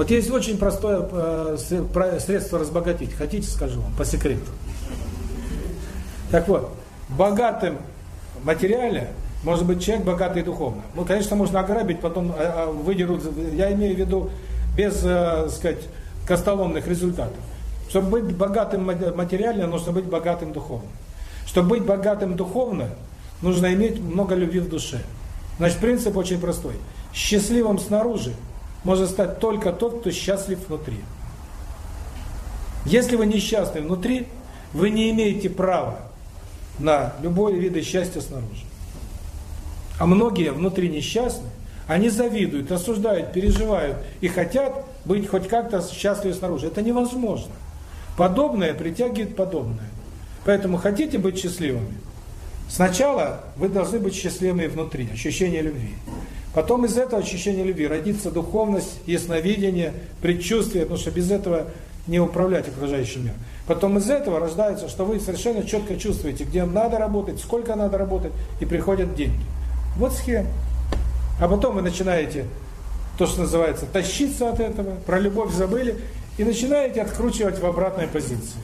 Вот есть очень простое э, средство разбогатеть. Хотите, скажу вам, по секрету. Так вот, богатым материально может быть человек богатый духовно. Ну, конечно, можно ограбить, потом э, выдерут, я имею в виду, без, э, сказать, костоломных результатов. Чтобы быть богатым материально, нужно быть богатым духовно. Чтобы быть богатым духовно, нужно иметь много любви в душе. Значит, принцип очень простой. Счастливым снаружи может стать только тот, кто счастлив внутри. Если вы несчастны внутри, вы не имеете права на любой вид счастья снаружи. А многие внутри несчастны, они завидуют, осуждают, переживают и хотят быть хоть как-то счастливы снаружи. Это невозможно. Подобное притягивает подобное. Поэтому хотите быть счастливыми? Сначала вы должны быть счастливыми внутри, ощущение любви. Потом из этого ощущения любви родится духовность, ясновидение, предчувствие, потому что без этого не управлять окружающим миром. Потом из этого рождается, что вы совершенно четко чувствуете, где надо работать, сколько надо работать, и приходят деньги. Вот схема. А потом вы начинаете, то, что называется, тащиться от этого, про любовь забыли, и начинаете откручивать в обратной позиции.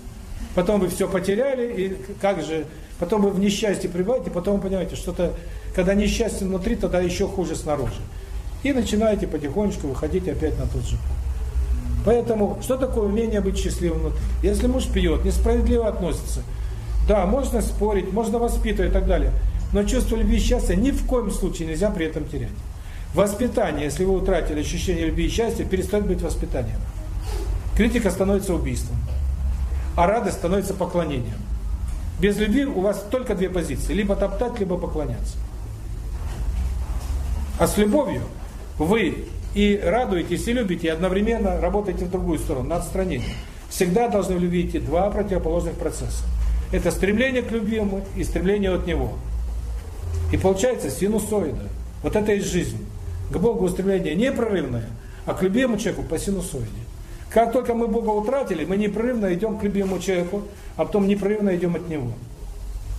Потом вы все потеряли, и как же, потом вы в несчастье пребываете, потом понимаете, что-то, когда несчастье внутри, тогда еще хуже снаружи. И начинаете потихонечку выходить опять на тот же. Поэтому, что такое умение быть счастливым внутри? Если муж пьет, несправедливо относится, да, можно спорить, можно воспитывать и так далее, но чувство любви и счастья ни в коем случае нельзя при этом терять. Воспитание, если вы утратили ощущение любви и счастья, перестает быть воспитанием. Критика становится убийством, а радость становится поклонением. Без любви у вас только две позиции, либо топтать, либо поклоняться. А с любовью вы и радуетесь, и любите, и одновременно работаете в другую сторону, на отстранение. Всегда должны в любви идти два противоположных процесса. Это стремление к любимому и стремление от него. И получается синусоида. Вот это и жизнь. К Богу устремление непрерывное, а к любимому человеку по синусоиде. Как только мы Бога утратили, мы непрерывно идем к любимому человеку, а потом непрерывно идем от Него.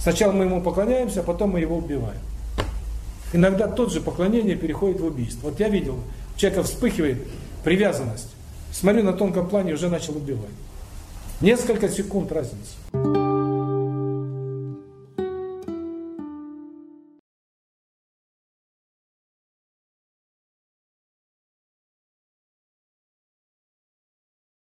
Сначала мы Ему поклоняемся, а потом мы Его убиваем. Иногда тот же поклонение переходит в убийство. Вот я видел, человека вспыхивает привязанность. Смотрю на тонком плане, уже начал убивать. Несколько секунд разницы.